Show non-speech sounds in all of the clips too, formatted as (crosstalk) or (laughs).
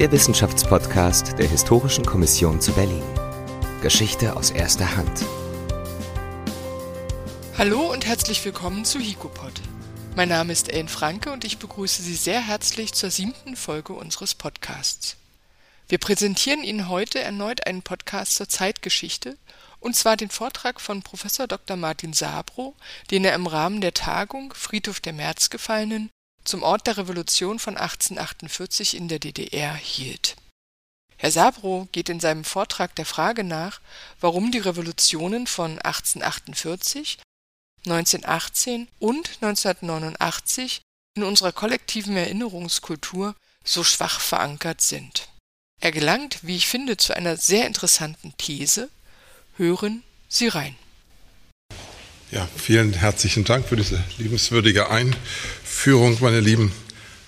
der Wissenschaftspodcast der Historischen Kommission zu Berlin. Geschichte aus erster Hand. Hallo und herzlich willkommen zu Hikopod. Mein Name ist Ellen Franke und ich begrüße Sie sehr herzlich zur siebten Folge unseres Podcasts. Wir präsentieren Ihnen heute erneut einen Podcast zur Zeitgeschichte, und zwar den Vortrag von Professor Dr. Martin Sabro, den er im Rahmen der Tagung Friedhof der Märzgefallenen zum Ort der Revolution von 1848 in der DDR hielt. Herr Sabro geht in seinem Vortrag der Frage nach, warum die Revolutionen von 1848, 1918 und 1989 in unserer kollektiven Erinnerungskultur so schwach verankert sind. Er gelangt, wie ich finde, zu einer sehr interessanten These. Hören Sie rein. Ja, vielen herzlichen Dank für diese liebenswürdige Einführung, meine lieben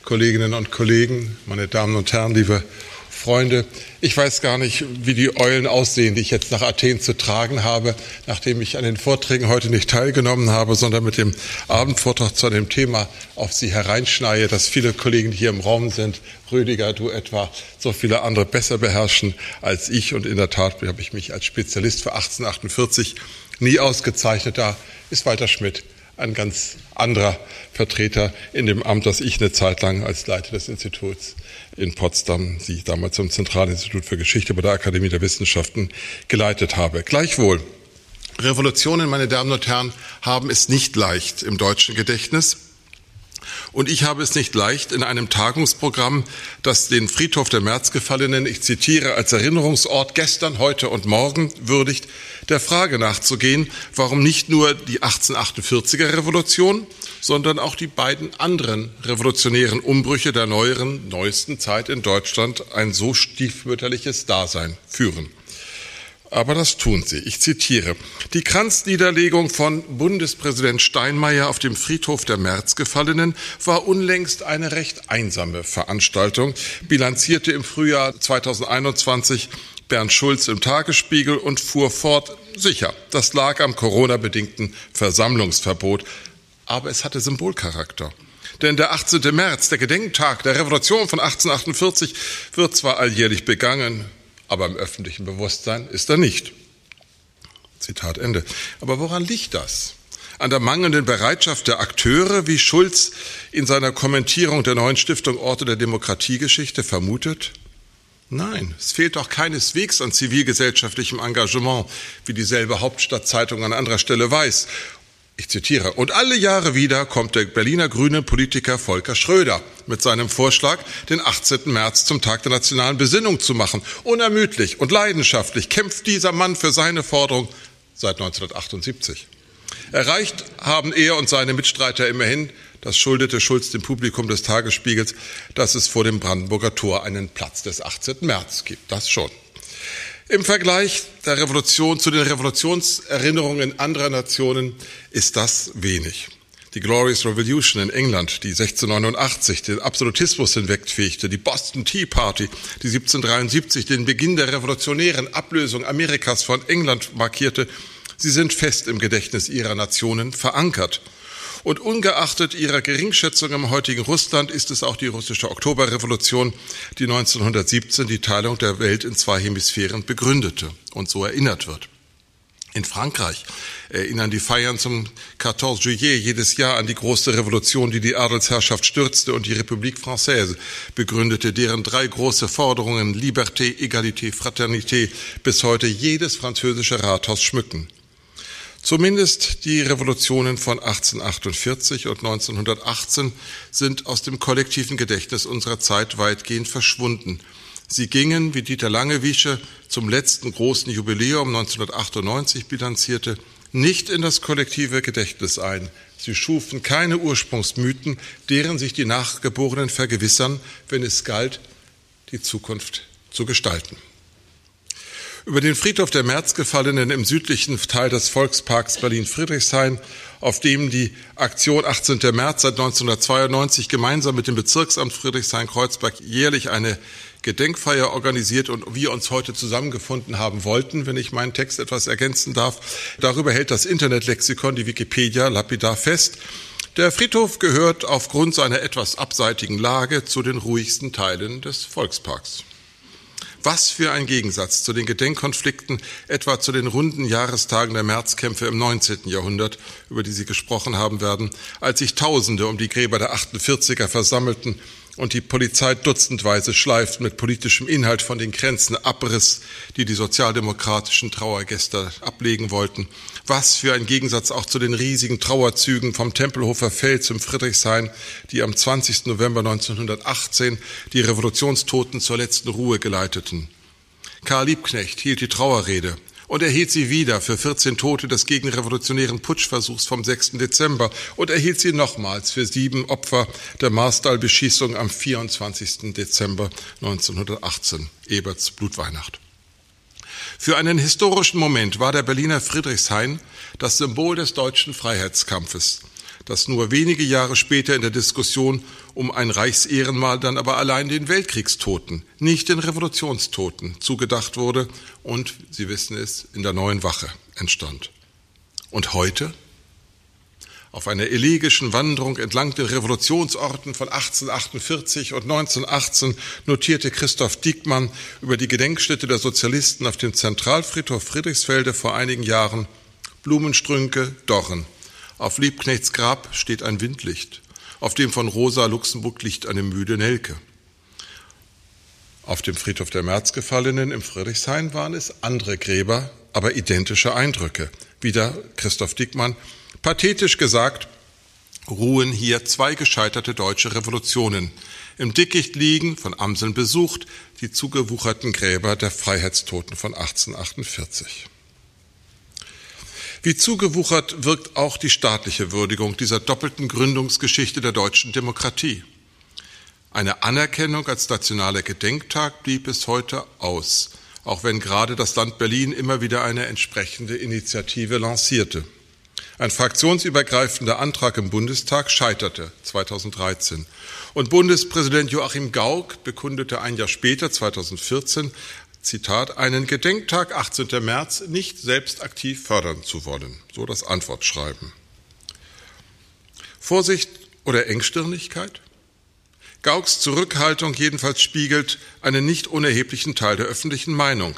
Kolleginnen und Kollegen, meine Damen und Herren, liebe Freunde. Ich weiß gar nicht, wie die Eulen aussehen, die ich jetzt nach Athen zu tragen habe, nachdem ich an den Vorträgen heute nicht teilgenommen habe, sondern mit dem Abendvortrag zu einem Thema auf Sie hereinschneie, das viele Kollegen hier im Raum sind, Rüdiger, du etwa, so viele andere besser beherrschen als ich. Und in der Tat habe ich mich als Spezialist für 1848 nie ausgezeichnet. Da ist Walter Schmidt ein ganz anderer Vertreter in dem Amt, das ich eine Zeit lang als Leiter des Instituts in Potsdam, die damals zum Zentralinstitut für Geschichte bei der Akademie der Wissenschaften geleitet habe. Gleichwohl, Revolutionen, meine Damen und Herren, haben es nicht leicht im deutschen Gedächtnis. Und ich habe es nicht leicht, in einem Tagungsprogramm, das den Friedhof der Märzgefallenen, ich zitiere, als Erinnerungsort gestern, heute und morgen würdigt, der Frage nachzugehen, warum nicht nur die 1848er Revolution, sondern auch die beiden anderen revolutionären Umbrüche der neueren, neuesten Zeit in Deutschland ein so stiefmütterliches Dasein führen aber das tun sie. Ich zitiere. Die Kranzniederlegung von Bundespräsident Steinmeier auf dem Friedhof der Märzgefallenen war unlängst eine recht einsame Veranstaltung, bilanzierte im Frühjahr 2021 Bernd Schulz im Tagesspiegel und fuhr fort, sicher, das lag am Corona-bedingten Versammlungsverbot, aber es hatte Symbolcharakter. Denn der 18. März, der Gedenktag der Revolution von 1848, wird zwar alljährlich begangen, aber im öffentlichen Bewusstsein ist er nicht. Zitat Ende. Aber woran liegt das? An der mangelnden Bereitschaft der Akteure, wie Schulz in seiner Kommentierung der neuen Stiftung Orte der Demokratiegeschichte vermutet? Nein, es fehlt doch keineswegs an zivilgesellschaftlichem Engagement, wie dieselbe Hauptstadtzeitung an anderer Stelle weiß. Ich zitiere, und alle Jahre wieder kommt der Berliner Grüne Politiker Volker Schröder mit seinem Vorschlag, den 18. März zum Tag der nationalen Besinnung zu machen. Unermüdlich und leidenschaftlich kämpft dieser Mann für seine Forderung seit 1978. Erreicht haben er und seine Mitstreiter immerhin, das schuldete Schulz dem Publikum des Tagesspiegels, dass es vor dem Brandenburger Tor einen Platz des 18. März gibt. Das schon. Im Vergleich der Revolution zu den Revolutionserinnerungen anderer Nationen ist das wenig. Die Glorious Revolution in England, die 1689 den Absolutismus hinwegfegte, die Boston Tea Party, die 1773 den Beginn der revolutionären Ablösung Amerikas von England markierte, sie sind fest im Gedächtnis ihrer Nationen verankert. Und ungeachtet ihrer Geringschätzung im heutigen Russland ist es auch die russische Oktoberrevolution, die 1917 die Teilung der Welt in zwei Hemisphären begründete und so erinnert wird. In Frankreich erinnern die Feiern zum 14 Juillet jedes Jahr an die große Revolution, die die Adelsherrschaft stürzte und die République Française begründete, deren drei große Forderungen Liberté, Egalité, Fraternité bis heute jedes französische Rathaus schmücken. Zumindest die Revolutionen von 1848 und 1918 sind aus dem kollektiven Gedächtnis unserer Zeit weitgehend verschwunden. Sie gingen, wie Dieter Langewiesche zum letzten großen Jubiläum 1998 bilanzierte, nicht in das kollektive Gedächtnis ein. Sie schufen keine Ursprungsmythen, deren sich die Nachgeborenen vergewissern, wenn es galt, die Zukunft zu gestalten. Über den Friedhof der Märzgefallenen im südlichen Teil des Volksparks Berlin-Friedrichshain, auf dem die Aktion 18. März seit 1992 gemeinsam mit dem Bezirksamt Friedrichshain-Kreuzberg jährlich eine Gedenkfeier organisiert und wir uns heute zusammengefunden haben wollten, wenn ich meinen Text etwas ergänzen darf. Darüber hält das Internetlexikon, die Wikipedia, lapidar fest. Der Friedhof gehört aufgrund seiner etwas abseitigen Lage zu den ruhigsten Teilen des Volksparks. Was für ein Gegensatz zu den Gedenkkonflikten, etwa zu den runden Jahrestagen der Märzkämpfe im 19. Jahrhundert, über die Sie gesprochen haben werden, als sich Tausende um die Gräber der 48er versammelten und die Polizei dutzendweise schleift mit politischem Inhalt von den Grenzen abriss, die die sozialdemokratischen Trauergäste ablegen wollten. Was für ein Gegensatz auch zu den riesigen Trauerzügen vom Tempelhofer Feld zum Friedrichshain, die am 20. November 1918 die Revolutionstoten zur letzten Ruhe geleiteten. Karl Liebknecht hielt die Trauerrede und erhielt sie wieder für 14 Tote des gegenrevolutionären Putschversuchs vom 6. Dezember und erhielt sie nochmals für sieben Opfer der Marstal-Beschießung am 24. Dezember 1918, Eberts Blutweihnacht. Für einen historischen Moment war der Berliner Friedrichshain das Symbol des deutschen Freiheitskampfes das nur wenige Jahre später in der Diskussion um ein Reichsehrenmal dann aber allein den Weltkriegstoten, nicht den Revolutionstoten zugedacht wurde und, Sie wissen es, in der neuen Wache entstand. Und heute? Auf einer elegischen Wanderung entlang den Revolutionsorten von 1848 und 1918 notierte Christoph Diekmann über die Gedenkstätte der Sozialisten auf dem Zentralfriedhof Friedrichsfelde vor einigen Jahren Blumenstrünke, Dorren, auf Liebknechts Grab steht ein Windlicht, auf dem von Rosa Luxemburg liegt eine müde Nelke. Auf dem Friedhof der Märzgefallenen im Friedrichshain waren es andere Gräber, aber identische Eindrücke. Wieder Christoph Dickmann. Pathetisch gesagt, ruhen hier zwei gescheiterte deutsche Revolutionen. Im Dickicht liegen, von Amseln besucht, die zugewucherten Gräber der Freiheitstoten von 1848. Wie zugewuchert wirkt auch die staatliche Würdigung dieser doppelten Gründungsgeschichte der deutschen Demokratie. Eine Anerkennung als nationaler Gedenktag blieb bis heute aus, auch wenn gerade das Land Berlin immer wieder eine entsprechende Initiative lancierte. Ein fraktionsübergreifender Antrag im Bundestag scheiterte 2013 und Bundespräsident Joachim Gauck bekundete ein Jahr später, 2014, Zitat, einen Gedenktag 18. März nicht selbst aktiv fördern zu wollen. So das Antwortschreiben. Vorsicht oder Engstirnigkeit? Gauks Zurückhaltung jedenfalls spiegelt einen nicht unerheblichen Teil der öffentlichen Meinung.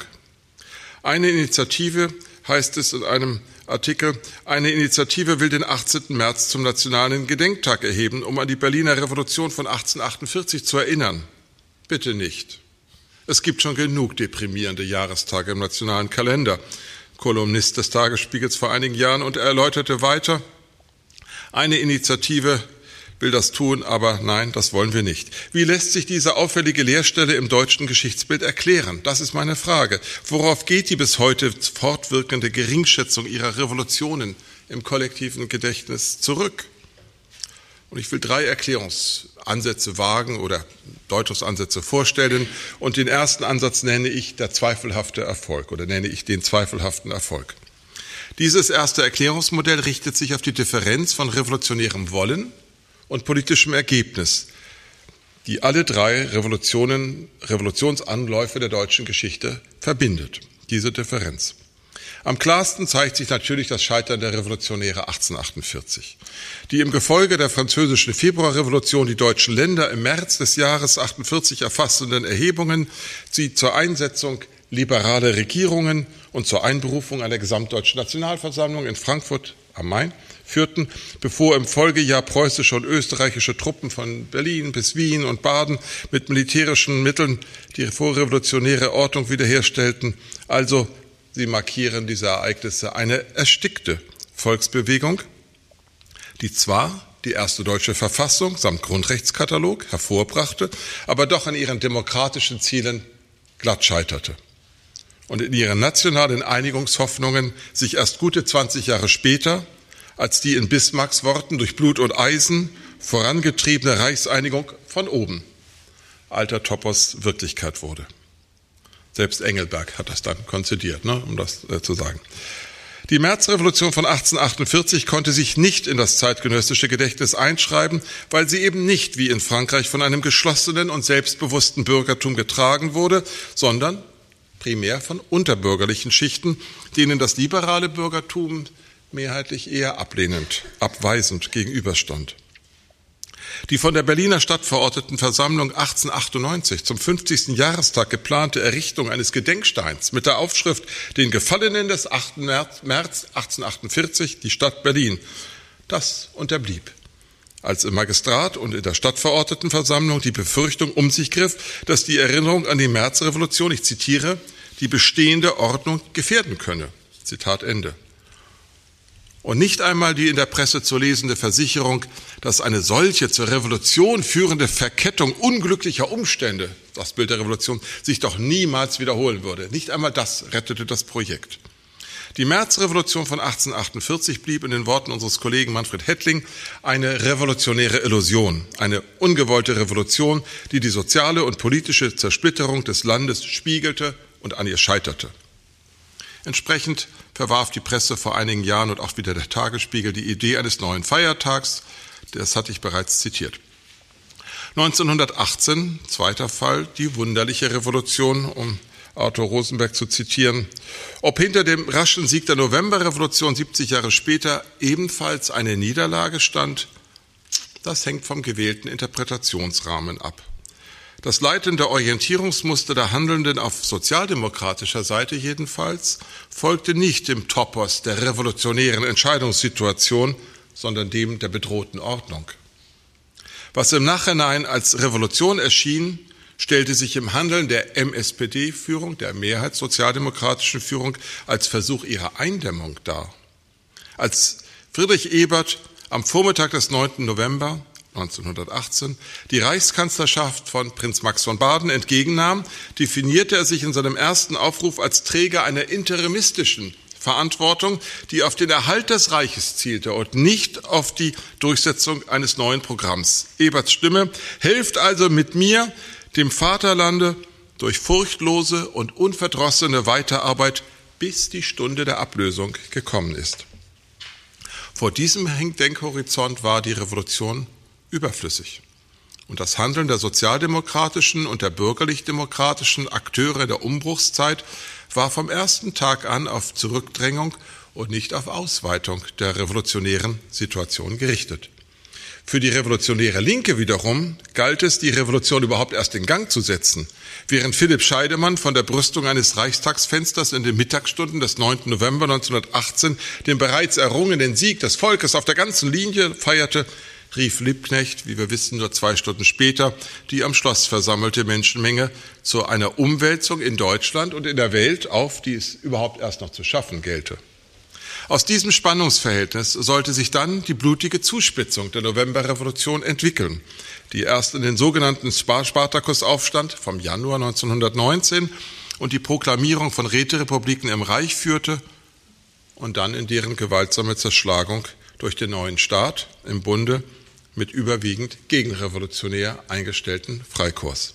Eine Initiative, heißt es in einem Artikel, eine Initiative will den 18. März zum nationalen Gedenktag erheben, um an die Berliner Revolution von 1848 zu erinnern. Bitte nicht. Es gibt schon genug deprimierende Jahrestage im nationalen Kalender. Kolumnist des Tagesspiegels vor einigen Jahren und er erläuterte weiter, eine Initiative will das tun, aber nein, das wollen wir nicht. Wie lässt sich diese auffällige Leerstelle im deutschen Geschichtsbild erklären? Das ist meine Frage. Worauf geht die bis heute fortwirkende Geringschätzung ihrer Revolutionen im kollektiven Gedächtnis zurück? Und ich will drei Erklärungsansätze wagen oder Deutungsansätze vorstellen. Und den ersten Ansatz nenne ich der zweifelhafte Erfolg oder nenne ich den zweifelhaften Erfolg. Dieses erste Erklärungsmodell richtet sich auf die Differenz von revolutionärem Wollen und politischem Ergebnis, die alle drei Revolutionen, Revolutionsanläufe der deutschen Geschichte verbindet. Diese Differenz. Am klarsten zeigt sich natürlich das Scheitern der Revolutionäre 1848, die im Gefolge der französischen Februarrevolution die deutschen Länder im März des Jahres 48 erfassenden Erhebungen sie zur Einsetzung liberaler Regierungen und zur Einberufung einer gesamtdeutschen Nationalversammlung in Frankfurt am Main führten, bevor im Folgejahr preußische und österreichische Truppen von Berlin bis Wien und Baden mit militärischen Mitteln die vorrevolutionäre Ordnung wiederherstellten, also Sie markieren diese Ereignisse eine erstickte Volksbewegung, die zwar die erste deutsche Verfassung samt Grundrechtskatalog hervorbrachte, aber doch an ihren demokratischen Zielen glatt scheiterte und in ihren nationalen Einigungshoffnungen sich erst gute 20 Jahre später als die in Bismarcks Worten durch Blut und Eisen vorangetriebene Reichseinigung von oben alter Topos Wirklichkeit wurde. Selbst Engelberg hat das dann konzidiert, ne, um das äh, zu sagen. Die Märzrevolution von 1848 konnte sich nicht in das zeitgenössische Gedächtnis einschreiben, weil sie eben nicht wie in Frankreich von einem geschlossenen und selbstbewussten Bürgertum getragen wurde, sondern primär von unterbürgerlichen Schichten, denen das liberale Bürgertum mehrheitlich eher ablehnend, abweisend gegenüberstand. Die von der Berliner Stadtverordnetenversammlung 1898 zum 50. Jahrestag geplante Errichtung eines Gedenksteins mit der Aufschrift Den Gefallenen des 8. März 1848, die Stadt Berlin, das unterblieb als im Magistrat und in der Stadtverordnetenversammlung die Befürchtung um sich griff, dass die Erinnerung an die Märzrevolution, ich zitiere, die bestehende Ordnung gefährden könne. Zitat Ende. Und nicht einmal die in der Presse zu lesende Versicherung, dass eine solche zur Revolution führende Verkettung unglücklicher Umstände, das Bild der Revolution, sich doch niemals wiederholen würde. Nicht einmal das rettete das Projekt. Die Märzrevolution von 1848 blieb in den Worten unseres Kollegen Manfred Hettling eine revolutionäre Illusion, eine ungewollte Revolution, die die soziale und politische Zersplitterung des Landes spiegelte und an ihr scheiterte. Entsprechend verwarf die Presse vor einigen Jahren und auch wieder der Tagesspiegel die Idee eines neuen Feiertags. Das hatte ich bereits zitiert. 1918, zweiter Fall, die wunderliche Revolution, um Arthur Rosenberg zu zitieren. Ob hinter dem raschen Sieg der Novemberrevolution 70 Jahre später ebenfalls eine Niederlage stand, das hängt vom gewählten Interpretationsrahmen ab. Das leitende Orientierungsmuster der Handelnden auf sozialdemokratischer Seite jedenfalls folgte nicht dem Topos der revolutionären Entscheidungssituation, sondern dem der bedrohten Ordnung. Was im Nachhinein als Revolution erschien, stellte sich im Handeln der MSPD-Führung, der mehrheitssozialdemokratischen Führung, als Versuch ihrer Eindämmung dar. Als Friedrich Ebert am Vormittag des 9. November 1918 die Reichskanzlerschaft von Prinz Max von Baden entgegennahm, definierte er sich in seinem ersten Aufruf als Träger einer interimistischen Verantwortung, die auf den Erhalt des Reiches zielte und nicht auf die Durchsetzung eines neuen Programms. Eberts Stimme hilft also mit mir, dem Vaterlande, durch furchtlose und unverdrossene Weiterarbeit, bis die Stunde der Ablösung gekommen ist. Vor diesem Denkhorizont war die Revolution überflüssig. Und das Handeln der sozialdemokratischen und der bürgerlich-demokratischen Akteure der Umbruchszeit war vom ersten Tag an auf Zurückdrängung und nicht auf Ausweitung der revolutionären Situation gerichtet. Für die revolutionäre Linke wiederum galt es, die Revolution überhaupt erst in Gang zu setzen. Während Philipp Scheidemann von der Brüstung eines Reichstagsfensters in den Mittagsstunden des 9. November 1918 den bereits errungenen Sieg des Volkes auf der ganzen Linie feierte, rief Liebknecht, wie wir wissen, nur zwei Stunden später die am Schloss versammelte Menschenmenge zu einer Umwälzung in Deutschland und in der Welt auf, die es überhaupt erst noch zu schaffen gelte. Aus diesem Spannungsverhältnis sollte sich dann die blutige Zuspitzung der Novemberrevolution entwickeln, die erst in den sogenannten Spartakusaufstand vom Januar 1919 und die Proklamierung von Räterepubliken im Reich führte und dann in deren gewaltsame Zerschlagung durch den neuen Staat im Bunde mit überwiegend gegenrevolutionär eingestellten Freikorps.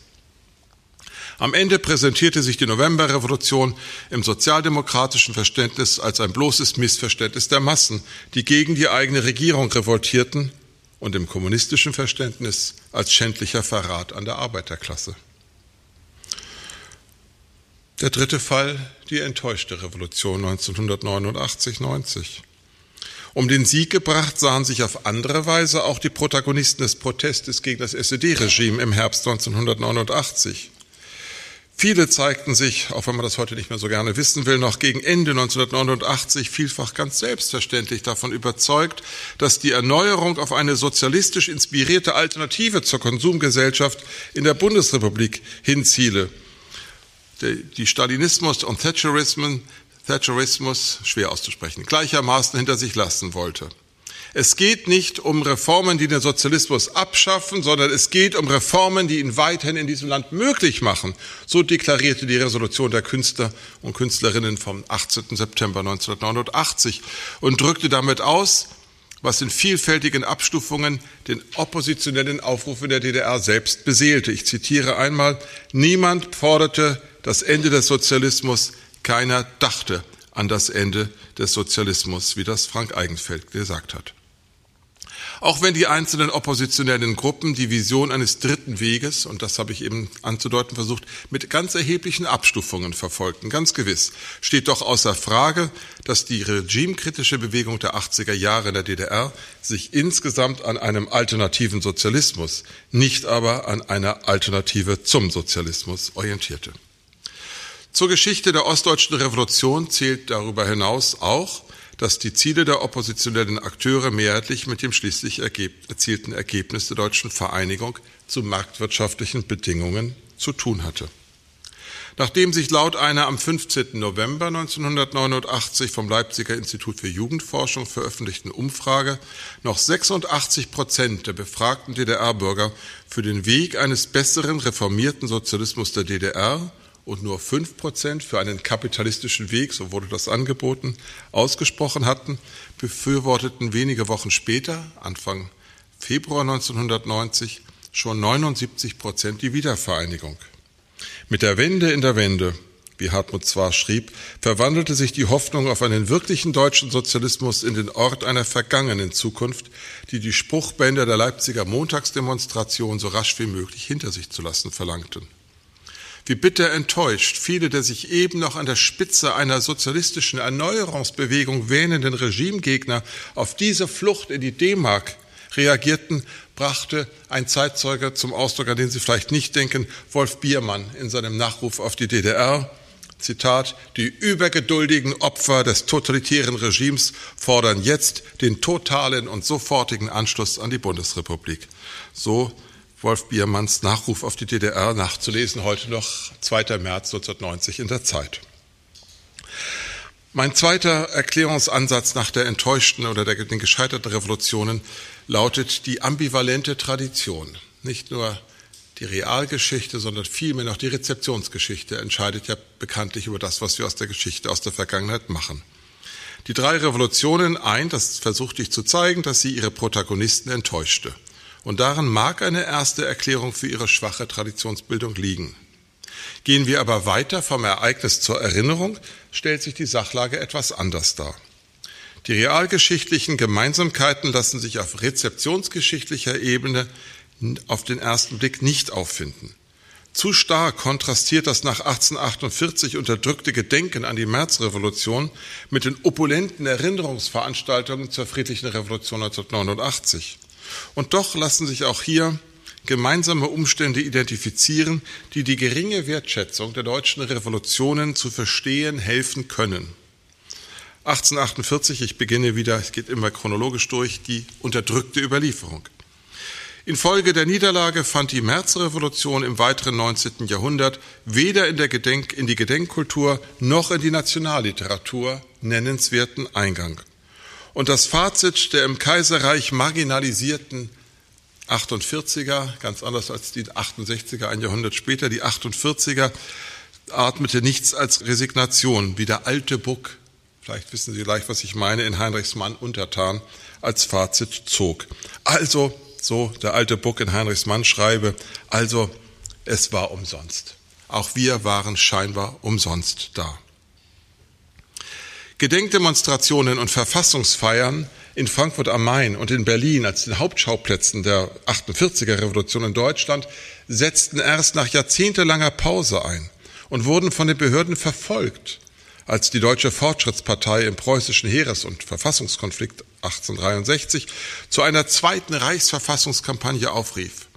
Am Ende präsentierte sich die Novemberrevolution im sozialdemokratischen Verständnis als ein bloßes Missverständnis der Massen, die gegen die eigene Regierung revoltierten, und im kommunistischen Verständnis als schändlicher Verrat an der Arbeiterklasse. Der dritte Fall, die enttäuschte Revolution 1989-90. Um den Sieg gebracht sahen sich auf andere Weise auch die Protagonisten des Protestes gegen das SED-Regime im Herbst 1989. Viele zeigten sich, auch wenn man das heute nicht mehr so gerne wissen will, noch gegen Ende 1989 vielfach ganz selbstverständlich davon überzeugt, dass die Erneuerung auf eine sozialistisch inspirierte Alternative zur Konsumgesellschaft in der Bundesrepublik hinziele. Die Stalinismus und Thatcherismus, Thatcherismus, schwer auszusprechen, gleichermaßen hinter sich lassen wollte. Es geht nicht um Reformen, die den Sozialismus abschaffen, sondern es geht um Reformen, die ihn weiterhin in diesem Land möglich machen. So deklarierte die Resolution der Künstler und Künstlerinnen vom 18. September 1989 und drückte damit aus, was in vielfältigen Abstufungen den oppositionellen Aufruf in der DDR selbst beseelte. Ich zitiere einmal, niemand forderte das Ende des Sozialismus, keiner dachte an das Ende des Sozialismus, wie das Frank Eigenfeld gesagt hat. Auch wenn die einzelnen oppositionellen Gruppen die Vision eines dritten Weges, und das habe ich eben anzudeuten versucht, mit ganz erheblichen Abstufungen verfolgten, ganz gewiss, steht doch außer Frage, dass die regimekritische Bewegung der 80er Jahre in der DDR sich insgesamt an einem alternativen Sozialismus, nicht aber an einer Alternative zum Sozialismus orientierte. Zur Geschichte der ostdeutschen Revolution zählt darüber hinaus auch, dass die Ziele der oppositionellen Akteure mehrheitlich mit dem schließlich erzielten Ergebnis der deutschen Vereinigung zu marktwirtschaftlichen Bedingungen zu tun hatte. Nachdem sich laut einer am 15. November 1989 vom Leipziger Institut für Jugendforschung veröffentlichten Umfrage noch 86 Prozent der befragten DDR-Bürger für den Weg eines besseren reformierten Sozialismus der DDR und nur fünf Prozent für einen kapitalistischen Weg, so wurde das angeboten, ausgesprochen hatten, befürworteten wenige Wochen später, Anfang Februar 1990, schon 79 Prozent die Wiedervereinigung. Mit der Wende in der Wende, wie Hartmut zwar schrieb, verwandelte sich die Hoffnung auf einen wirklichen deutschen Sozialismus in den Ort einer vergangenen Zukunft, die die Spruchbänder der Leipziger Montagsdemonstration so rasch wie möglich hinter sich zu lassen verlangten. Wie bitter enttäuscht viele der sich eben noch an der Spitze einer sozialistischen Erneuerungsbewegung wähnenden Regimegegner auf diese Flucht in die D-Mark reagierten, brachte ein Zeitzeuge zum Ausdruck, an den Sie vielleicht nicht denken, Wolf Biermann in seinem Nachruf auf die DDR. Zitat, die übergeduldigen Opfer des totalitären Regimes fordern jetzt den totalen und sofortigen Anschluss an die Bundesrepublik. So Wolf Biermanns Nachruf auf die DDR nachzulesen, heute noch 2. März 1990 in der Zeit. Mein zweiter Erklärungsansatz nach der enttäuschten oder der, den gescheiterten Revolutionen lautet die ambivalente Tradition. Nicht nur die Realgeschichte, sondern vielmehr noch die Rezeptionsgeschichte entscheidet ja bekanntlich über das, was wir aus der Geschichte, aus der Vergangenheit machen. Die drei Revolutionen ein, das versuchte ich zu zeigen, dass sie ihre Protagonisten enttäuschte. Und darin mag eine erste Erklärung für ihre schwache Traditionsbildung liegen. Gehen wir aber weiter vom Ereignis zur Erinnerung, stellt sich die Sachlage etwas anders dar. Die realgeschichtlichen Gemeinsamkeiten lassen sich auf rezeptionsgeschichtlicher Ebene auf den ersten Blick nicht auffinden. Zu stark kontrastiert das nach 1848 unterdrückte Gedenken an die Märzrevolution mit den opulenten Erinnerungsveranstaltungen zur friedlichen Revolution 1989. Und doch lassen sich auch hier gemeinsame Umstände identifizieren, die die geringe Wertschätzung der deutschen Revolutionen zu verstehen helfen können. 1848, ich beginne wieder, es geht immer chronologisch durch, die unterdrückte Überlieferung. Infolge der Niederlage fand die Märzrevolution im weiteren 19. Jahrhundert weder in, der Gedenk, in die Gedenkkultur noch in die Nationalliteratur nennenswerten Eingang. Und das Fazit der im Kaiserreich marginalisierten 48er, ganz anders als die 68er, ein Jahrhundert später, die 48er atmete nichts als Resignation, wie der alte Buck, vielleicht wissen Sie gleich, was ich meine, in Heinrichs Mann untertan, als Fazit zog. Also, so der alte Buck in Heinrichs Mann schreibe, also es war umsonst. Auch wir waren scheinbar umsonst da. Gedenkdemonstrationen und Verfassungsfeiern in Frankfurt am Main und in Berlin als den Hauptschauplätzen der 48er Revolution in Deutschland setzten erst nach jahrzehntelanger Pause ein und wurden von den Behörden verfolgt, als die Deutsche Fortschrittspartei im preußischen Heeres- und Verfassungskonflikt 1863 zu einer zweiten Reichsverfassungskampagne aufrief.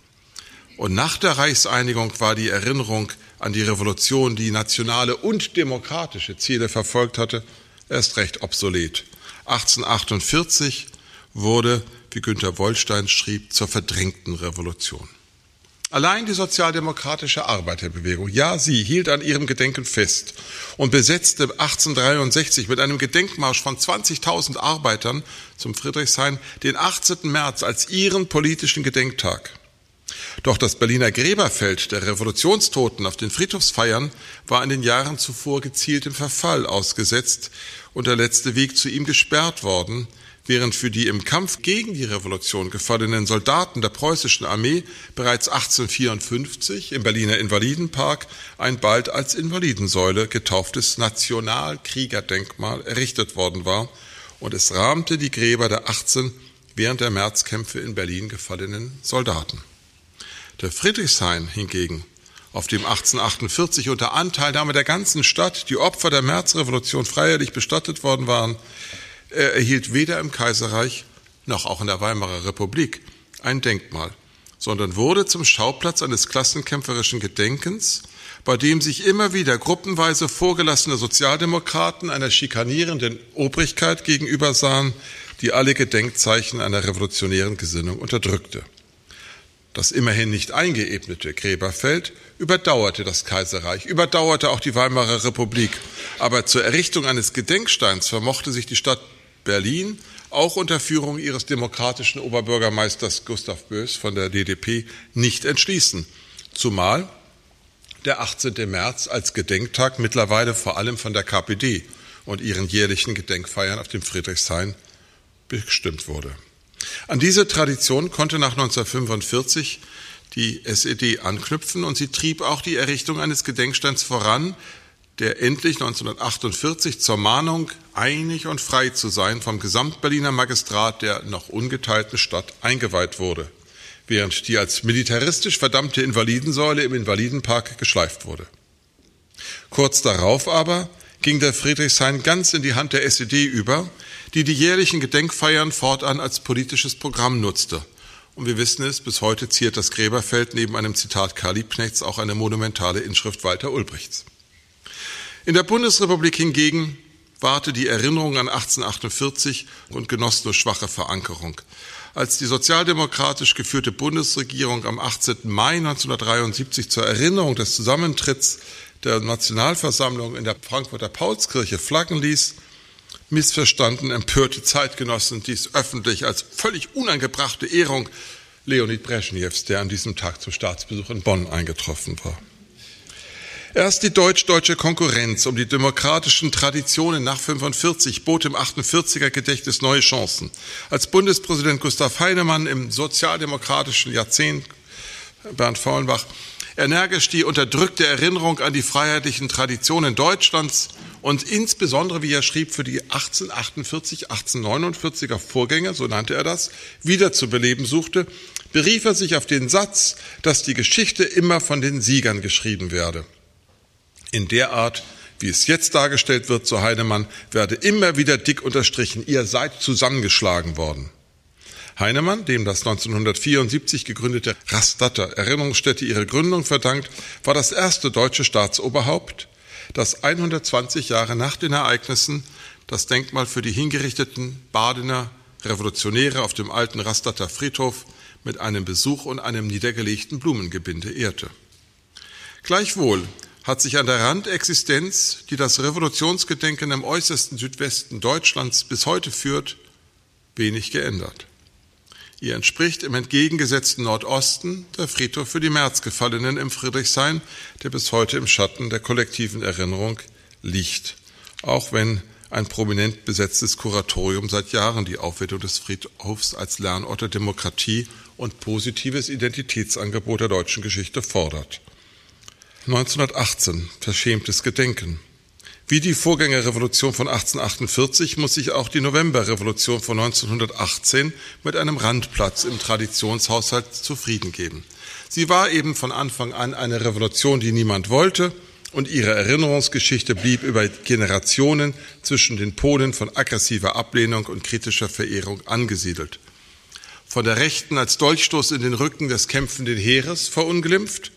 Und nach der Reichseinigung war die Erinnerung an die Revolution, die nationale und demokratische Ziele verfolgt hatte, erst recht obsolet. 1848 wurde, wie Günter Wollstein schrieb, zur verdrängten Revolution. Allein die sozialdemokratische Arbeiterbewegung, ja, sie hielt an ihrem Gedenken fest und besetzte 1863 mit einem Gedenkmarsch von 20.000 Arbeitern zum Friedrichshain den 18. März als ihren politischen Gedenktag. Doch das Berliner Gräberfeld der Revolutionstoten auf den Friedhofsfeiern war in den Jahren zuvor gezielt im Verfall ausgesetzt und der letzte Weg zu ihm gesperrt worden, während für die im Kampf gegen die Revolution gefallenen Soldaten der preußischen Armee bereits 1854 im Berliner Invalidenpark ein bald als Invalidensäule getauftes Nationalkriegerdenkmal errichtet worden war und es rahmte die Gräber der 18 während der Märzkämpfe in Berlin gefallenen Soldaten. Der Friedrichshain hingegen, auf dem 1848 unter Anteilnahme der ganzen Stadt die Opfer der Märzrevolution feierlich bestattet worden waren, erhielt weder im Kaiserreich noch auch in der Weimarer Republik ein Denkmal, sondern wurde zum Schauplatz eines klassenkämpferischen Gedenkens, bei dem sich immer wieder gruppenweise vorgelassene Sozialdemokraten einer schikanierenden Obrigkeit gegenüber sahen, die alle Gedenkzeichen einer revolutionären Gesinnung unterdrückte. Das immerhin nicht eingeebnete Gräberfeld überdauerte das Kaiserreich, überdauerte auch die Weimarer Republik. Aber zur Errichtung eines Gedenksteins vermochte sich die Stadt Berlin auch unter Führung ihres demokratischen Oberbürgermeisters Gustav Bös von der DDP nicht entschließen. Zumal der 18. März als Gedenktag mittlerweile vor allem von der KPD und ihren jährlichen Gedenkfeiern auf dem Friedrichshain bestimmt wurde. An diese Tradition konnte nach 1945 die SED anknüpfen und sie trieb auch die Errichtung eines Gedenksteins voran, der endlich 1948 zur Mahnung, einig und frei zu sein, vom Gesamtberliner Magistrat der noch ungeteilten Stadt eingeweiht wurde, während die als militaristisch verdammte Invalidensäule im Invalidenpark geschleift wurde. Kurz darauf aber ging der Friedrichshain ganz in die Hand der SED über, die die jährlichen Gedenkfeiern fortan als politisches Programm nutzte. Und wir wissen es, bis heute ziert das Gräberfeld neben einem Zitat Karl Liebknechts auch eine monumentale Inschrift Walter Ulbrichts. In der Bundesrepublik hingegen wahrte die Erinnerung an 1848 und genoss nur schwache Verankerung. Als die sozialdemokratisch geführte Bundesregierung am 18. Mai 1973 zur Erinnerung des Zusammentritts der Nationalversammlung in der Frankfurter Paulskirche flaggen ließ, missverstanden empörte Zeitgenossen dies öffentlich als völlig unangebrachte Ehrung Leonid Brezhnevs, der an diesem Tag zum Staatsbesuch in Bonn eingetroffen war. Erst die deutsch-deutsche Konkurrenz um die demokratischen Traditionen nach 45 bot im 48er Gedächtnis neue Chancen. Als Bundespräsident Gustav Heinemann im sozialdemokratischen Jahrzehnt Bernd Faulenbach energisch die unterdrückte Erinnerung an die freiheitlichen Traditionen Deutschlands und insbesondere, wie er schrieb, für die 1848, 1849er Vorgänger, so nannte er das, wiederzubeleben suchte, berief er sich auf den Satz, dass die Geschichte immer von den Siegern geschrieben werde in der Art, wie es jetzt dargestellt wird, so Heinemann, werde immer wieder dick unterstrichen, ihr seid zusammengeschlagen worden. Heinemann, dem das 1974 gegründete Rastatter Erinnerungsstätte ihre Gründung verdankt, war das erste deutsche Staatsoberhaupt, das 120 Jahre nach den Ereignissen das Denkmal für die hingerichteten Badener Revolutionäre auf dem alten Rastatter Friedhof mit einem Besuch und einem niedergelegten Blumengebinde ehrte. Gleichwohl hat sich an der Randexistenz, die das Revolutionsgedenken im äußersten Südwesten Deutschlands bis heute führt, wenig geändert. Ihr entspricht im entgegengesetzten Nordosten der Friedhof für die Märzgefallenen im Friedrichshain, der bis heute im Schatten der kollektiven Erinnerung liegt, auch wenn ein prominent besetztes Kuratorium seit Jahren die Aufwertung des Friedhofs als Lernort der Demokratie und positives Identitätsangebot der deutschen Geschichte fordert. 1918 verschämtes Gedenken. Wie die Vorgängerrevolution von 1848 muss sich auch die Novemberrevolution von 1918 mit einem Randplatz im Traditionshaushalt zufrieden geben. Sie war eben von Anfang an eine Revolution, die niemand wollte, und ihre Erinnerungsgeschichte blieb über Generationen zwischen den Polen von aggressiver Ablehnung und kritischer Verehrung angesiedelt. Von der Rechten als Dolchstoß in den Rücken des kämpfenden Heeres verunglimpft,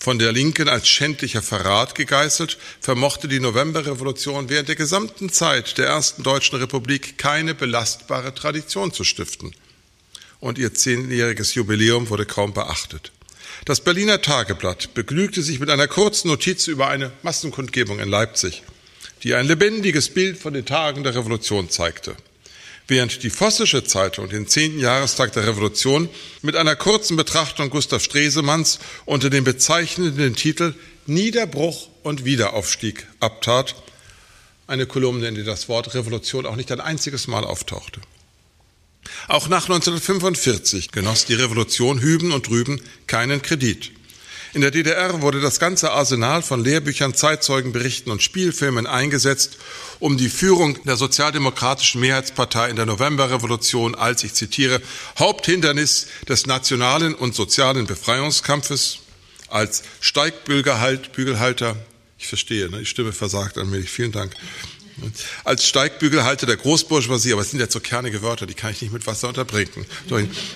von der Linken als schändlicher Verrat gegeißelt, vermochte die Novemberrevolution während der gesamten Zeit der ersten deutschen Republik keine belastbare Tradition zu stiften. Und ihr zehnjähriges Jubiläum wurde kaum beachtet. Das Berliner Tageblatt begnügte sich mit einer kurzen Notiz über eine Massenkundgebung in Leipzig, die ein lebendiges Bild von den Tagen der Revolution zeigte während die Vossische Zeitung den zehnten Jahrestag der Revolution mit einer kurzen Betrachtung Gustav Stresemanns unter dem bezeichnenden Titel Niederbruch und Wiederaufstieg abtat, eine Kolumne, in der das Wort Revolution auch nicht ein einziges Mal auftauchte. Auch nach 1945 genoss die Revolution hüben und drüben keinen Kredit. In der DDR wurde das ganze Arsenal von Lehrbüchern, Zeitzeugenberichten und Spielfilmen eingesetzt, um die Führung der sozialdemokratischen Mehrheitspartei in der Novemberrevolution als, ich zitiere, Haupthindernis des nationalen und sozialen Befreiungskampfes, als Steigbügelhalter, ich verstehe, ne, die Stimme versagt allmählich, vielen Dank, als Steigbügelhalter der Großbourgeoisie, aber es sind jetzt so kernige Wörter, die kann ich nicht mit Wasser unterbringen.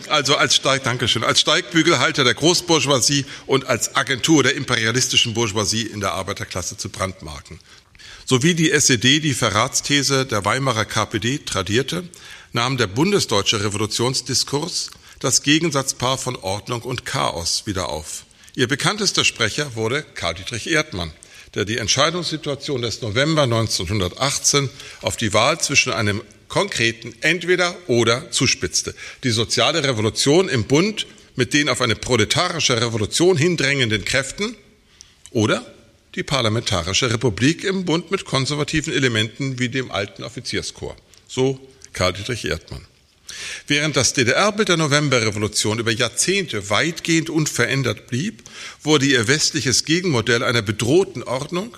Also als Steig, Dankeschön, als Steigbügelhalter der Großbourgeoisie und als Agentur der imperialistischen Bourgeoisie in der Arbeiterklasse zu brandmarken. So wie die SED die Verratsthese der Weimarer KPD tradierte, nahm der bundesdeutsche Revolutionsdiskurs das Gegensatzpaar von Ordnung und Chaos wieder auf. Ihr bekanntester Sprecher wurde Karl Dietrich Erdmann der die Entscheidungssituation des November 1918 auf die Wahl zwischen einem konkreten Entweder oder zuspitzte. Die soziale Revolution im Bund mit den auf eine proletarische Revolution hindrängenden Kräften oder die Parlamentarische Republik im Bund mit konservativen Elementen wie dem alten Offizierskorps. So Karl Dietrich Erdmann. Während das DDR-Bild der Novemberrevolution über Jahrzehnte weitgehend unverändert blieb, wurde ihr westliches Gegenmodell einer bedrohten Ordnung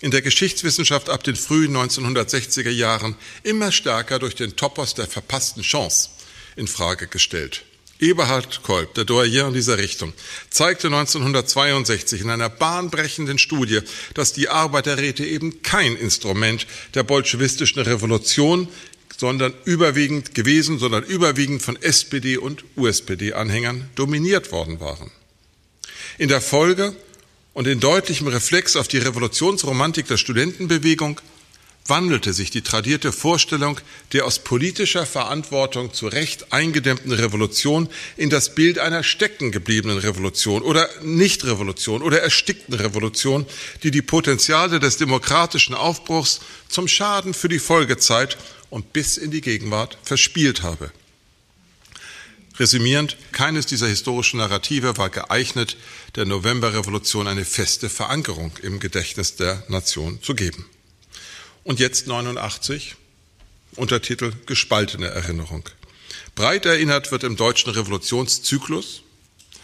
in der Geschichtswissenschaft ab den frühen 1960er Jahren immer stärker durch den Topos der verpassten Chance in Frage gestellt. Eberhard Kolb, der Doyen dieser Richtung, zeigte 1962 in einer bahnbrechenden Studie, dass die Arbeiterräte eben kein Instrument der bolschewistischen Revolution sondern überwiegend gewesen, sondern überwiegend von SPD und USPD-Anhängern dominiert worden waren. In der Folge und in deutlichem Reflex auf die Revolutionsromantik der Studentenbewegung wandelte sich die tradierte Vorstellung der aus politischer Verantwortung zu Recht eingedämmten Revolution in das Bild einer steckengebliebenen Revolution oder Nichtrevolution oder erstickten Revolution, die die Potenziale des demokratischen Aufbruchs zum Schaden für die Folgezeit und bis in die Gegenwart verspielt habe. Resümierend, keines dieser historischen Narrative war geeignet, der Novemberrevolution eine feste Verankerung im Gedächtnis der Nation zu geben. Und jetzt 89, Untertitel Gespaltene Erinnerung. Breit erinnert wird im deutschen Revolutionszyklus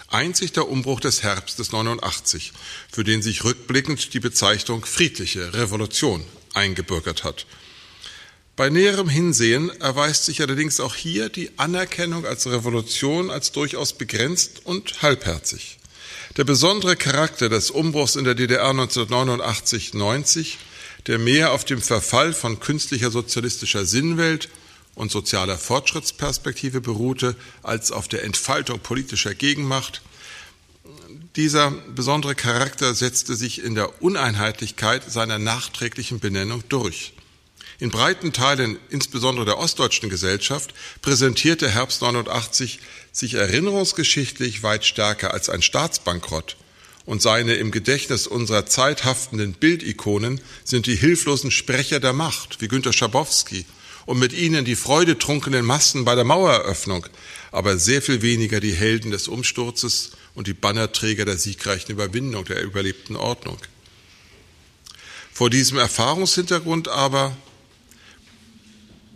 einzig der Umbruch des Herbstes 89, für den sich rückblickend die Bezeichnung friedliche Revolution eingebürgert hat bei näherem Hinsehen erweist sich allerdings auch hier die Anerkennung als Revolution als durchaus begrenzt und halbherzig. Der besondere Charakter des Umbruchs in der DDR 1989-90, der mehr auf dem Verfall von künstlicher sozialistischer Sinnwelt und sozialer Fortschrittsperspektive beruhte, als auf der Entfaltung politischer Gegenmacht, dieser besondere Charakter setzte sich in der Uneinheitlichkeit seiner nachträglichen Benennung durch. In breiten Teilen, insbesondere der ostdeutschen Gesellschaft, präsentierte Herbst 89 sich erinnerungsgeschichtlich weit stärker als ein Staatsbankrott. Und seine im Gedächtnis unserer Zeit haftenden Bildikonen sind die hilflosen Sprecher der Macht, wie Günter Schabowski, und mit ihnen die freudetrunkenen Massen bei der Maueröffnung, aber sehr viel weniger die Helden des Umsturzes und die Bannerträger der siegreichen Überwindung der überlebten Ordnung. Vor diesem Erfahrungshintergrund aber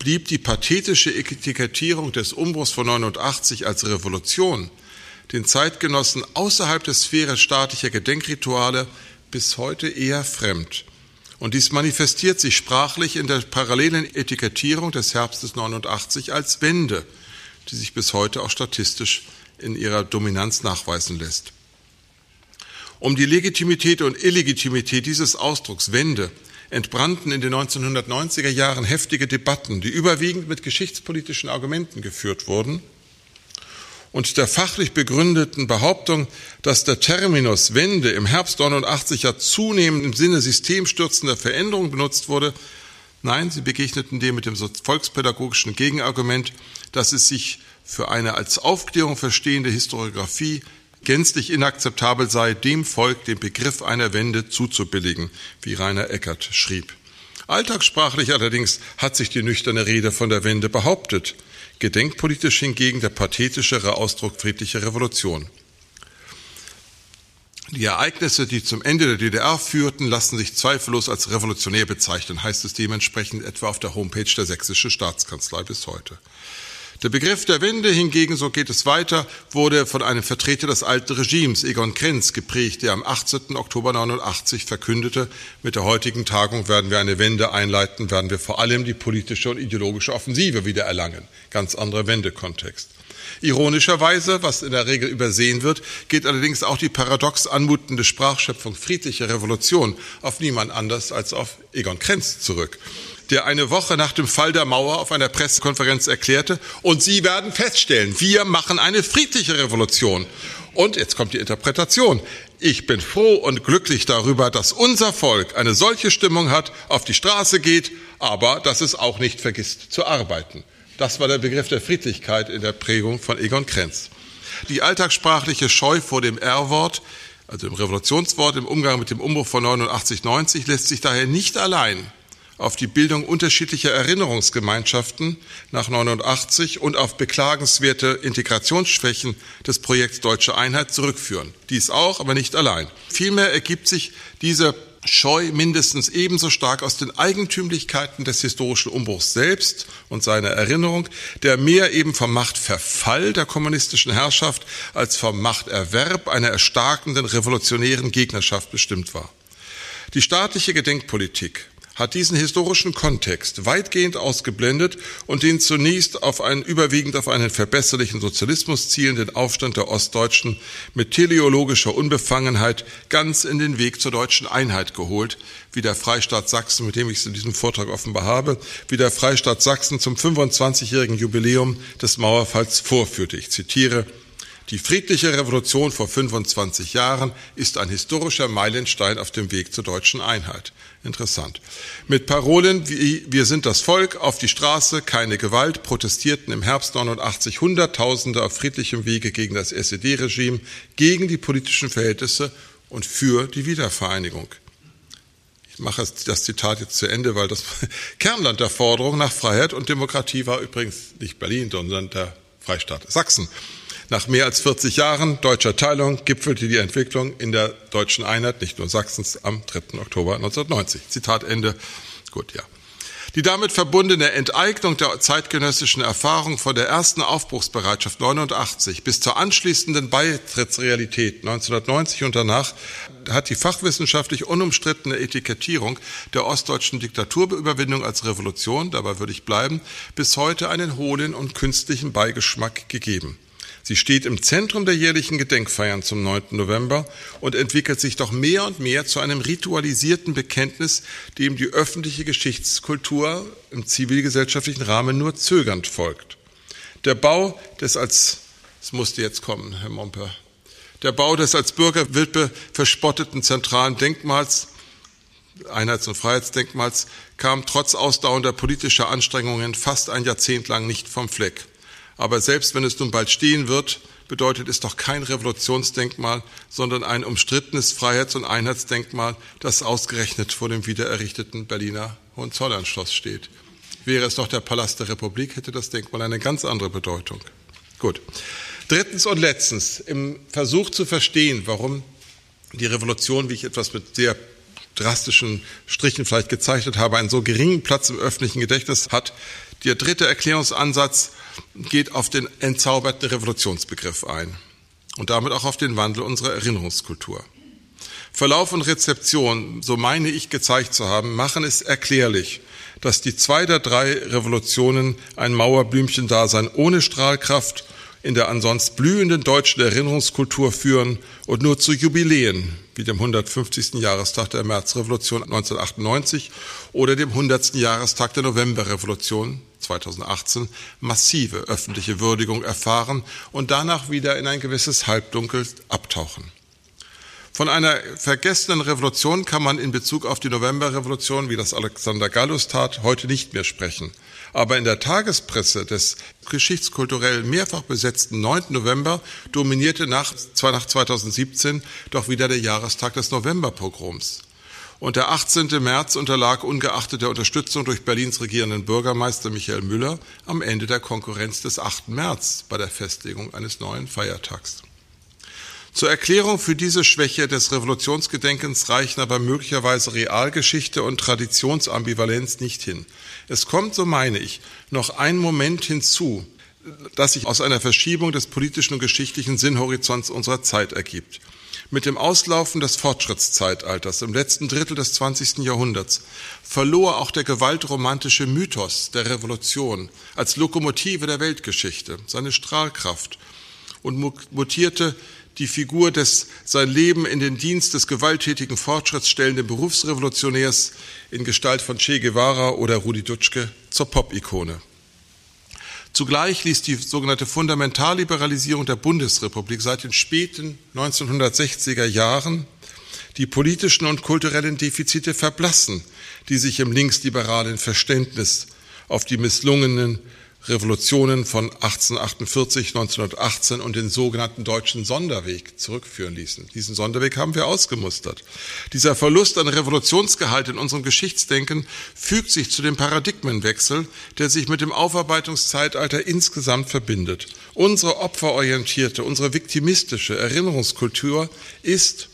blieb die pathetische Etikettierung des Umbruchs von 89 als Revolution den Zeitgenossen außerhalb der Sphäre staatlicher Gedenkrituale bis heute eher fremd. Und dies manifestiert sich sprachlich in der parallelen Etikettierung des Herbstes 89 als Wende, die sich bis heute auch statistisch in ihrer Dominanz nachweisen lässt. Um die Legitimität und Illegitimität dieses Ausdrucks Wende entbrannten in den 1990er Jahren heftige Debatten, die überwiegend mit geschichtspolitischen Argumenten geführt wurden und der fachlich begründeten Behauptung, dass der Terminus Wende im Herbst 89 ja zunehmend im Sinne systemstürzender Veränderung benutzt wurde, nein, sie begegneten dem mit dem volkspädagogischen Gegenargument, dass es sich für eine als Aufklärung verstehende Historiographie gänzlich inakzeptabel sei, dem Volk den Begriff einer Wende zuzubilligen, wie Rainer Eckert schrieb. Alltagssprachlich allerdings hat sich die nüchterne Rede von der Wende behauptet, gedenkpolitisch hingegen der pathetischere Ausdruck friedliche Revolution. Die Ereignisse, die zum Ende der DDR führten, lassen sich zweifellos als revolutionär bezeichnen, heißt es dementsprechend etwa auf der Homepage der sächsischen Staatskanzlei bis heute. Der Begriff der Wende hingegen, so geht es weiter, wurde von einem Vertreter des alten Regimes, Egon Krenz, geprägt, der am 18. Oktober 89 verkündete, mit der heutigen Tagung werden wir eine Wende einleiten, werden wir vor allem die politische und ideologische Offensive wieder erlangen. Ganz anderer Wendekontext. Ironischerweise, was in der Regel übersehen wird, geht allerdings auch die paradox anmutende Sprachschöpfung friedliche Revolution auf niemand anders als auf Egon Krenz zurück der eine Woche nach dem Fall der Mauer auf einer Pressekonferenz erklärte, und Sie werden feststellen, wir machen eine friedliche Revolution. Und jetzt kommt die Interpretation. Ich bin froh und glücklich darüber, dass unser Volk eine solche Stimmung hat, auf die Straße geht, aber dass es auch nicht vergisst zu arbeiten. Das war der Begriff der Friedlichkeit in der Prägung von Egon Krenz. Die alltagssprachliche Scheu vor dem R-Wort, also dem Revolutionswort im Umgang mit dem Umbruch von 89, 90, lässt sich daher nicht allein auf die Bildung unterschiedlicher Erinnerungsgemeinschaften nach 89 und auf beklagenswerte Integrationsschwächen des Projekts Deutsche Einheit zurückführen. Dies auch, aber nicht allein. Vielmehr ergibt sich diese Scheu mindestens ebenso stark aus den Eigentümlichkeiten des historischen Umbruchs selbst und seiner Erinnerung, der mehr eben vom Machtverfall der kommunistischen Herrschaft als vom Machterwerb einer erstarkenden revolutionären Gegnerschaft bestimmt war. Die staatliche Gedenkpolitik hat diesen historischen Kontext weitgehend ausgeblendet und den zunächst auf einen überwiegend auf einen verbesserlichen Sozialismus zielenden Aufstand der Ostdeutschen mit teleologischer Unbefangenheit ganz in den Weg zur deutschen Einheit geholt, wie der Freistaat Sachsen, mit dem ich es in diesem Vortrag offenbar habe, wie der Freistaat Sachsen zum 25-jährigen Jubiläum des Mauerfalls vorführte. Ich zitiere die friedliche Revolution vor 25 Jahren ist ein historischer Meilenstein auf dem Weg zur deutschen Einheit. Interessant. Mit Parolen wie Wir sind das Volk, auf die Straße, keine Gewalt, protestierten im Herbst 89 Hunderttausende auf friedlichem Wege gegen das SED-Regime, gegen die politischen Verhältnisse und für die Wiedervereinigung. Ich mache das Zitat jetzt zu Ende, weil das (laughs) Kernland der Forderung nach Freiheit und Demokratie war übrigens nicht Berlin, sondern der Freistaat Sachsen. Nach mehr als 40 Jahren deutscher Teilung gipfelte die Entwicklung in der deutschen Einheit, nicht nur Sachsens, am 3. Oktober 1990. Zitat Ende. Gut, ja. Die damit verbundene Enteignung der zeitgenössischen Erfahrung von der ersten Aufbruchsbereitschaft 89 bis zur anschließenden Beitrittsrealität 1990 und danach hat die fachwissenschaftlich unumstrittene Etikettierung der ostdeutschen Diktaturüberwindung als Revolution, dabei würde ich bleiben, bis heute einen hohlen und künstlichen Beigeschmack gegeben. Sie steht im Zentrum der jährlichen Gedenkfeiern zum 9. November und entwickelt sich doch mehr und mehr zu einem ritualisierten Bekenntnis, dem die öffentliche Geschichtskultur im zivilgesellschaftlichen Rahmen nur zögernd folgt. Der Bau des als, es musste jetzt kommen, Herr Momper, der Bau des als Bürgerwilpe verspotteten zentralen Denkmals Einheits- und Freiheitsdenkmals kam trotz ausdauernder politischer Anstrengungen fast ein Jahrzehnt lang nicht vom Fleck. Aber selbst wenn es nun bald stehen wird, bedeutet es doch kein Revolutionsdenkmal, sondern ein umstrittenes Freiheits- und Einheitsdenkmal, das ausgerechnet vor dem wiedererrichteten Berliner Hohenzollernschloss steht. Wäre es doch der Palast der Republik, hätte das Denkmal eine ganz andere Bedeutung. Gut. Drittens und letztens, im Versuch zu verstehen, warum die Revolution, wie ich etwas mit sehr drastischen Strichen vielleicht gezeichnet habe, einen so geringen Platz im öffentlichen Gedächtnis hat, der dritte Erklärungsansatz geht auf den entzauberten Revolutionsbegriff ein und damit auch auf den Wandel unserer Erinnerungskultur. Verlauf und Rezeption, so meine ich gezeigt zu haben, machen es erklärlich, dass die zwei der drei Revolutionen ein Mauerblümchendasein ohne Strahlkraft in der ansonsten blühenden deutschen Erinnerungskultur führen und nur zu Jubiläen wie dem 150. Jahrestag der Märzrevolution 1998 oder dem 100. Jahrestag der Novemberrevolution 2018 massive öffentliche Würdigung erfahren und danach wieder in ein gewisses Halbdunkel abtauchen. Von einer vergessenen Revolution kann man in Bezug auf die Novemberrevolution, wie das Alexander Gallus tat, heute nicht mehr sprechen. Aber in der Tagespresse des geschichtskulturell mehrfach besetzten 9. November dominierte nach, zwar nach 2017 doch wieder der Jahrestag des Novemberpogroms. Und der 18. März unterlag ungeachtet der Unterstützung durch Berlins regierenden Bürgermeister Michael Müller am Ende der Konkurrenz des 8. März bei der Festlegung eines neuen Feiertags. Zur Erklärung für diese Schwäche des Revolutionsgedenkens reichen aber möglicherweise Realgeschichte und Traditionsambivalenz nicht hin. Es kommt, so meine ich, noch ein Moment hinzu, das sich aus einer Verschiebung des politischen und geschichtlichen Sinnhorizonts unserer Zeit ergibt. Mit dem Auslaufen des Fortschrittszeitalters im letzten Drittel des 20. Jahrhunderts verlor auch der gewaltromantische Mythos der Revolution als Lokomotive der Weltgeschichte seine Strahlkraft und mutierte die Figur des sein Leben in den Dienst des gewalttätigen Fortschritts stellenden Berufsrevolutionärs in Gestalt von Che Guevara oder Rudi Dutschke zur Pop-Ikone. Zugleich ließ die sogenannte Fundamentalliberalisierung der Bundesrepublik seit den späten 1960er Jahren die politischen und kulturellen Defizite verblassen, die sich im linksliberalen Verständnis auf die misslungenen Revolutionen von 1848, 1918 und den sogenannten deutschen Sonderweg zurückführen ließen. Diesen Sonderweg haben wir ausgemustert. Dieser Verlust an Revolutionsgehalt in unserem Geschichtsdenken fügt sich zu dem Paradigmenwechsel, der sich mit dem Aufarbeitungszeitalter insgesamt verbindet. Unsere opferorientierte, unsere viktimistische Erinnerungskultur ist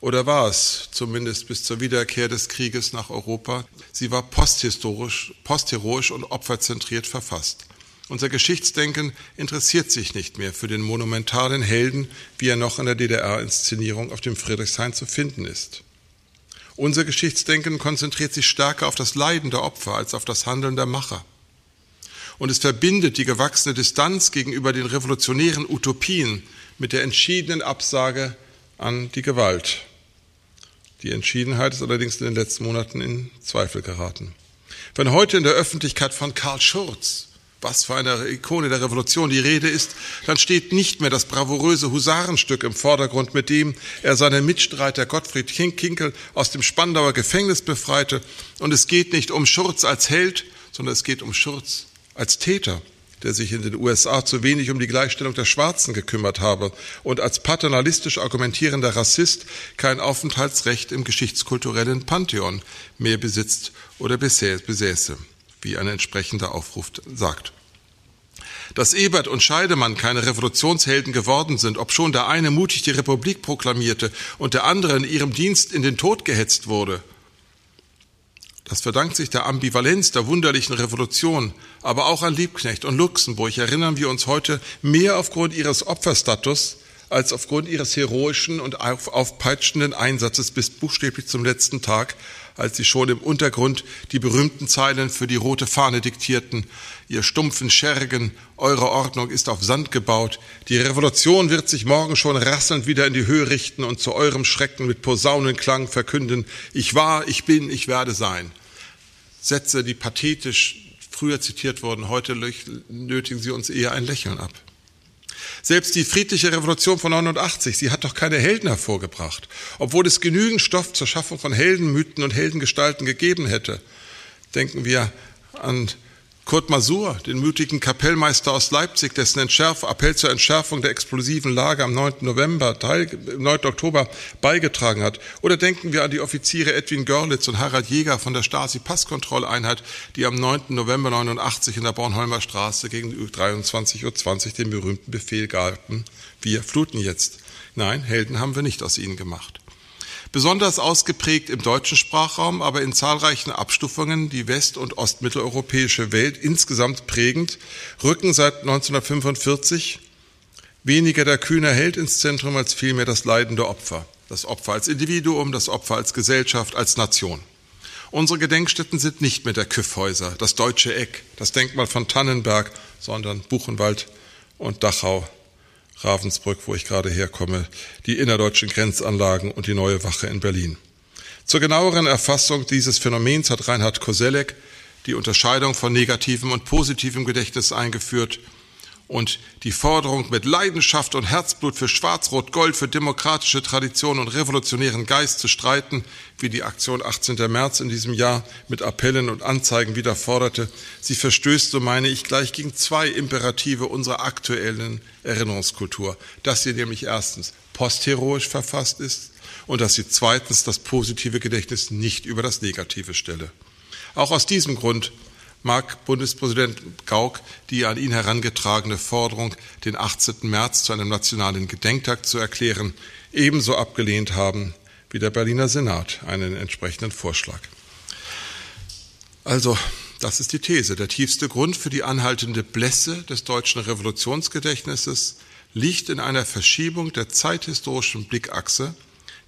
oder war es zumindest bis zur Wiederkehr des Krieges nach Europa? Sie war posthistorisch, postheroisch und opferzentriert verfasst. Unser Geschichtsdenken interessiert sich nicht mehr für den monumentalen Helden, wie er noch in der DDR-Inszenierung auf dem Friedrichshain zu finden ist. Unser Geschichtsdenken konzentriert sich stärker auf das Leiden der Opfer als auf das Handeln der Macher. Und es verbindet die gewachsene Distanz gegenüber den revolutionären Utopien mit der entschiedenen Absage an die Gewalt. Die Entschiedenheit ist allerdings in den letzten Monaten in Zweifel geraten. Wenn heute in der Öffentlichkeit von Karl Schurz, was für eine Ikone der Revolution die Rede ist, dann steht nicht mehr das bravouröse Husarenstück im Vordergrund, mit dem er seinen Mitstreiter Gottfried Kinkel aus dem Spandauer Gefängnis befreite. Und es geht nicht um Schurz als Held, sondern es geht um Schurz als Täter der sich in den USA zu wenig um die Gleichstellung der Schwarzen gekümmert habe und als paternalistisch argumentierender Rassist kein Aufenthaltsrecht im geschichtskulturellen Pantheon mehr besitzt oder besäße, wie ein entsprechender Aufruf sagt. Dass Ebert und Scheidemann keine Revolutionshelden geworden sind, obschon der eine mutig die Republik proklamierte und der andere in ihrem Dienst in den Tod gehetzt wurde, das verdankt sich der Ambivalenz der wunderlichen Revolution, aber auch an Liebknecht und Luxemburg erinnern wir uns heute mehr aufgrund ihres Opferstatus als aufgrund ihres heroischen und aufpeitschenden Einsatzes bis buchstäblich zum letzten Tag, als sie schon im Untergrund die berühmten Zeilen für die rote Fahne diktierten. Ihr stumpfen Schergen, eure Ordnung ist auf Sand gebaut. Die Revolution wird sich morgen schon rasselnd wieder in die Höhe richten und zu eurem Schrecken mit Posaunenklang verkünden, ich war, ich bin, ich werde sein. Sätze, die pathetisch früher zitiert wurden, heute nötigen sie uns eher ein Lächeln ab. Selbst die friedliche Revolution von 89, sie hat doch keine Helden hervorgebracht, obwohl es genügend Stoff zur Schaffung von Heldenmythen und Heldengestalten gegeben hätte. Denken wir an Kurt Masur, den mutigen Kapellmeister aus Leipzig, dessen Entschärf Appell zur Entschärfung der explosiven Lage am 9. November, Teil, 9. Oktober beigetragen hat. Oder denken wir an die Offiziere Edwin Görlitz und Harald Jäger von der Stasi-Passkontrolleinheit, die am 9. November 89 in der Bornholmer Straße gegen 23.20 Uhr den berühmten Befehl gaben, wir fluten jetzt. Nein, Helden haben wir nicht aus ihnen gemacht. Besonders ausgeprägt im deutschen Sprachraum, aber in zahlreichen Abstufungen die west- und ostmitteleuropäische Welt insgesamt prägend, rücken seit 1945 weniger der kühne Held ins Zentrum als vielmehr das leidende Opfer. Das Opfer als Individuum, das Opfer als Gesellschaft, als Nation. Unsere Gedenkstätten sind nicht mehr der Küffhäuser, das Deutsche Eck, das Denkmal von Tannenberg, sondern Buchenwald und Dachau Ravensbrück, wo ich gerade herkomme, die innerdeutschen Grenzanlagen und die neue Wache in Berlin. Zur genaueren Erfassung dieses Phänomens hat Reinhard Koselleck die Unterscheidung von negativem und positivem Gedächtnis eingeführt und die Forderung mit Leidenschaft und Herzblut für Schwarz-Rot-Gold, für demokratische Tradition und revolutionären Geist zu streiten, wie die Aktion 18. März in diesem Jahr mit Appellen und Anzeigen wieder forderte, sie verstößt, so meine ich, gleich gegen zwei Imperative unserer aktuellen Erinnerungskultur, dass sie nämlich erstens postheroisch verfasst ist und dass sie zweitens das positive Gedächtnis nicht über das Negative stelle. Auch aus diesem Grund mag Bundespräsident Gauck die an ihn herangetragene Forderung, den 18. März zu einem nationalen Gedenktag zu erklären, ebenso abgelehnt haben wie der Berliner Senat einen entsprechenden Vorschlag. Also das ist die These, der tiefste Grund für die anhaltende Blässe des deutschen Revolutionsgedächtnisses liegt in einer Verschiebung der zeithistorischen Blickachse,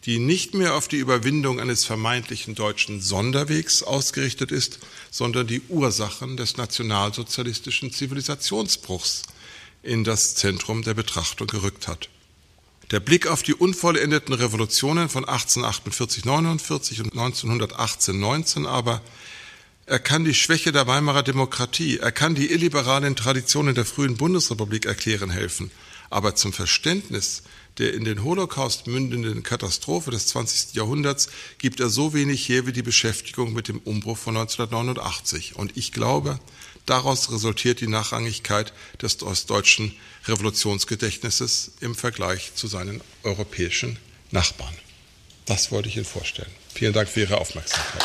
die nicht mehr auf die Überwindung eines vermeintlichen deutschen Sonderwegs ausgerichtet ist, sondern die Ursachen des nationalsozialistischen Zivilisationsbruchs in das Zentrum der Betrachtung gerückt hat. Der Blick auf die unvollendeten Revolutionen von 1848-49 und 1918-19 aber er kann die Schwäche der Weimarer Demokratie, er kann die illiberalen Traditionen der frühen Bundesrepublik erklären helfen. Aber zum Verständnis der in den Holocaust mündenden Katastrophe des 20. Jahrhunderts gibt er so wenig her wie die Beschäftigung mit dem Umbruch von 1989. Und ich glaube, daraus resultiert die Nachrangigkeit des ostdeutschen Revolutionsgedächtnisses im Vergleich zu seinen europäischen Nachbarn. Das wollte ich Ihnen vorstellen. Vielen Dank für Ihre Aufmerksamkeit.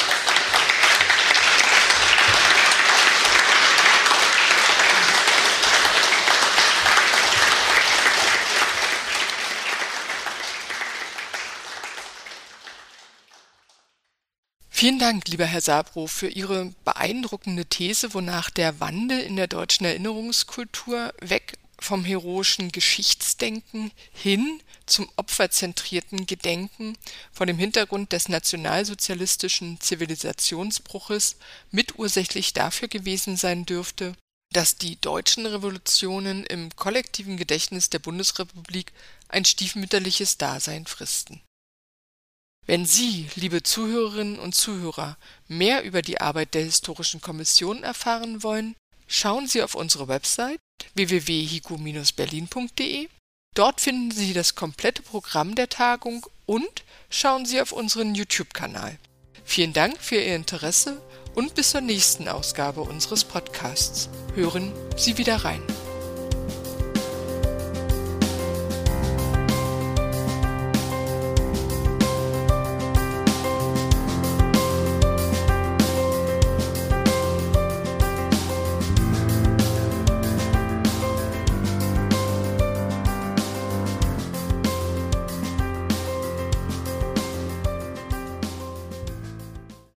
Vielen Dank, lieber Herr Sabro, für Ihre beeindruckende These, wonach der Wandel in der deutschen Erinnerungskultur weg vom heroischen Geschichtsdenken hin zum opferzentrierten Gedenken vor dem Hintergrund des nationalsozialistischen Zivilisationsbruches mitursächlich dafür gewesen sein dürfte, dass die deutschen Revolutionen im kollektiven Gedächtnis der Bundesrepublik ein stiefmütterliches Dasein fristen wenn Sie, liebe Zuhörerinnen und Zuhörer, mehr über die Arbeit der Historischen Kommission erfahren wollen, schauen Sie auf unsere Website www.hiku-berlin.de. Dort finden Sie das komplette Programm der Tagung und schauen Sie auf unseren YouTube-Kanal. Vielen Dank für Ihr Interesse und bis zur nächsten Ausgabe unseres Podcasts. Hören Sie wieder rein.